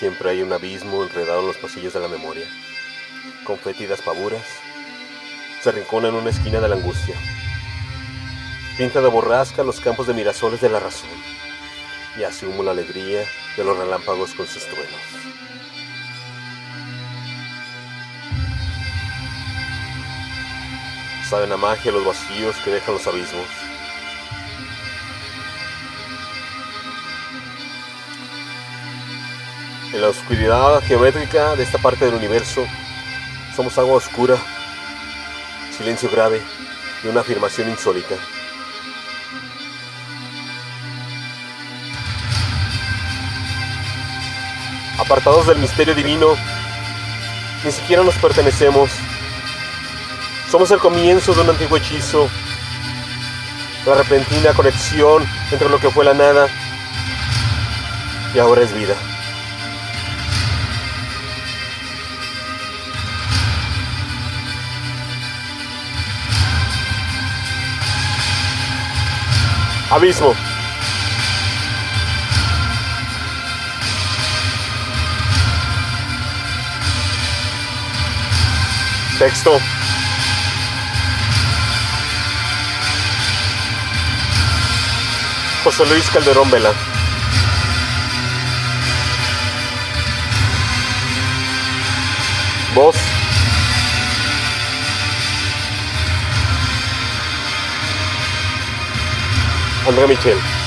Siempre hay un abismo enredado en los pasillos de la memoria. Con fétidas pavuras, se rincona en una esquina de la angustia. Pinta de borrasca los campos de mirasoles de la razón y hace humo la alegría de los relámpagos con sus truenos. Saben a magia los vacíos que dejan los abismos. En la oscuridad geométrica de esta parte del universo, somos agua oscura, silencio grave y una afirmación insólita. Apartados del misterio divino, ni siquiera nos pertenecemos. Somos el comienzo de un antiguo hechizo, la repentina conexión entre lo que fue la nada y ahora es vida. Abismo. Texto. José Luis Calderón Vela. Voz. André Michel.